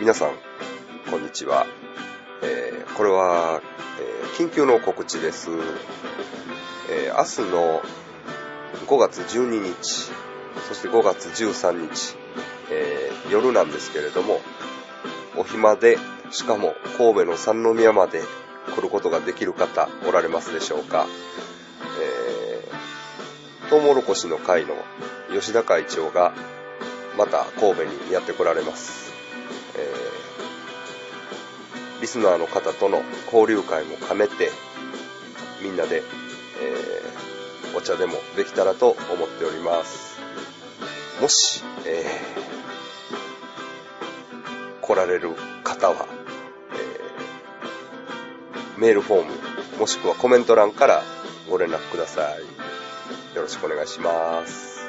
皆さん、こんにちは。えー、これは、えー、緊急の告知です。えー、明日の5月12日、そして5月13日、えー、夜なんですけれども、お暇で、しかも神戸の三宮まで来ることができる方おられますでしょうか。えー、トウモロコシの会の吉田会長がまた神戸にやって来られます。えー、リスナーの方との交流会も兼ねて、みんなで、えー、お茶でもできたらと思っております。もし、えー、来られる方は、えー、メールフォーム、もしくはコメント欄からご連絡ください。よろしくお願いします。